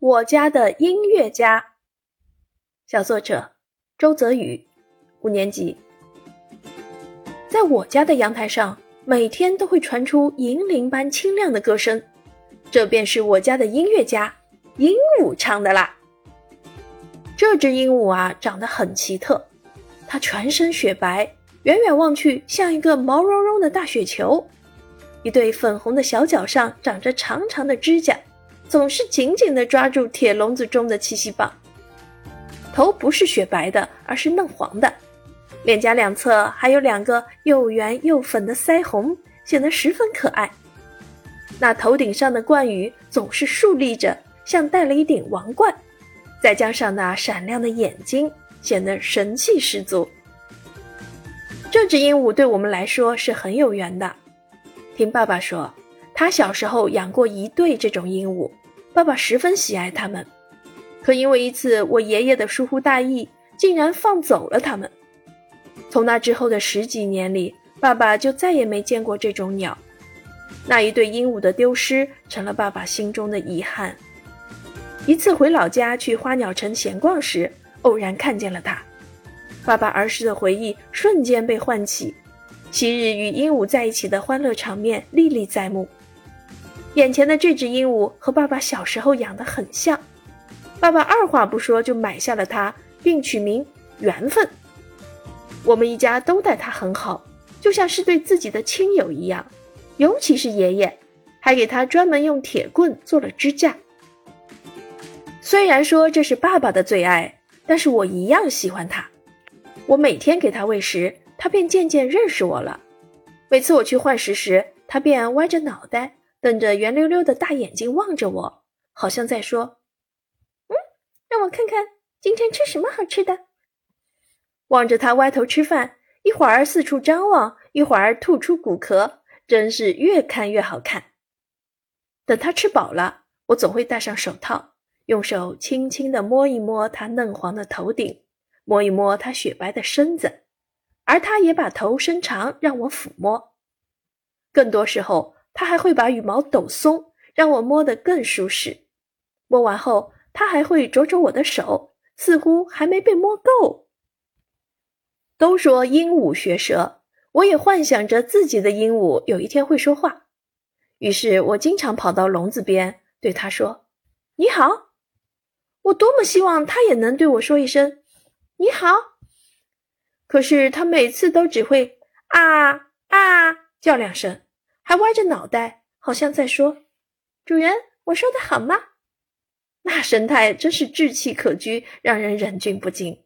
我家的音乐家，小作者周泽宇，五年级。在我家的阳台上，每天都会传出银铃般清亮的歌声，这便是我家的音乐家鹦鹉唱的啦。这只鹦鹉啊，长得很奇特，它全身雪白，远远望去像一个毛茸茸的大雪球，一对粉红的小脚上长着长长的指甲。总是紧紧地抓住铁笼子中的气息棒，头不是雪白的，而是嫩黄的，脸颊两侧还有两个又圆又粉的腮红，显得十分可爱。那头顶上的冠羽总是竖立着，像戴了一顶王冠，再加上那闪亮的眼睛，显得神气十足。这只鹦鹉对我们来说是很有缘的，听爸爸说，他小时候养过一对这种鹦鹉。爸爸十分喜爱它们，可因为一次我爷爷的疏忽大意，竟然放走了它们。从那之后的十几年里，爸爸就再也没见过这种鸟。那一对鹦鹉的丢失，成了爸爸心中的遗憾。一次回老家去花鸟城闲逛时，偶然看见了它，爸爸儿时的回忆瞬间被唤起，昔日与鹦鹉在一起的欢乐场面历历在目。眼前的这只鹦鹉和爸爸小时候养的很像，爸爸二话不说就买下了它，并取名缘分。我们一家都待它很好，就像是对自己的亲友一样，尤其是爷爷，还给它专门用铁棍做了支架。虽然说这是爸爸的最爱，但是我一样喜欢它。我每天给它喂食，它便渐渐认识我了。每次我去换食时，它便歪着脑袋。瞪着圆溜溜的大眼睛望着我，好像在说：“嗯，让我看看今天吃什么好吃的。”望着他歪头吃饭，一会儿四处张望，一会儿吐出骨壳，真是越看越好看。等他吃饱了，我总会戴上手套，用手轻轻地摸一摸他嫩黄的头顶，摸一摸他雪白的身子，而他也把头伸长让我抚摸。更多时候。它还会把羽毛抖松，让我摸得更舒适。摸完后，它还会啄啄我的手，似乎还没被摸够。都说鹦鹉学舌，我也幻想着自己的鹦鹉有一天会说话。于是我经常跑到笼子边，对它说：“你好。”我多么希望它也能对我说一声“你好”，可是它每次都只会啊啊叫两声。还歪着脑袋，好像在说：“主人，我说的好吗？” 那神态真是稚气可掬，让人忍俊不禁。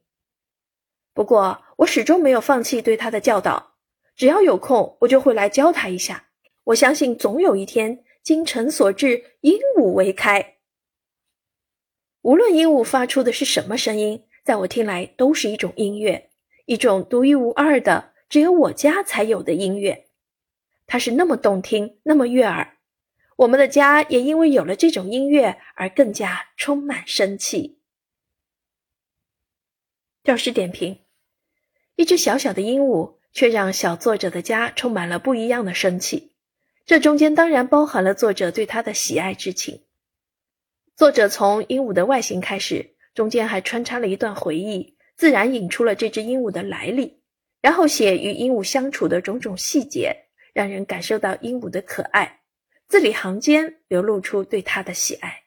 不过，我始终没有放弃对他的教导，只要有空，我就会来教他一下。我相信，总有一天，精诚所至，鹦鹉为开。无论鹦鹉发出的是什么声音，在我听来都是一种音乐，一种独一无二的、只有我家才有的音乐。它是那么动听，那么悦耳，我们的家也因为有了这种音乐而更加充满生气。教师点评：一只小小的鹦鹉，却让小作者的家充满了不一样的生气。这中间当然包含了作者对它的喜爱之情。作者从鹦鹉的外形开始，中间还穿插了一段回忆，自然引出了这只鹦鹉的来历，然后写与鹦鹉相处的种种细节。让人感受到鹦鹉的可爱，字里行间流露出对它的喜爱。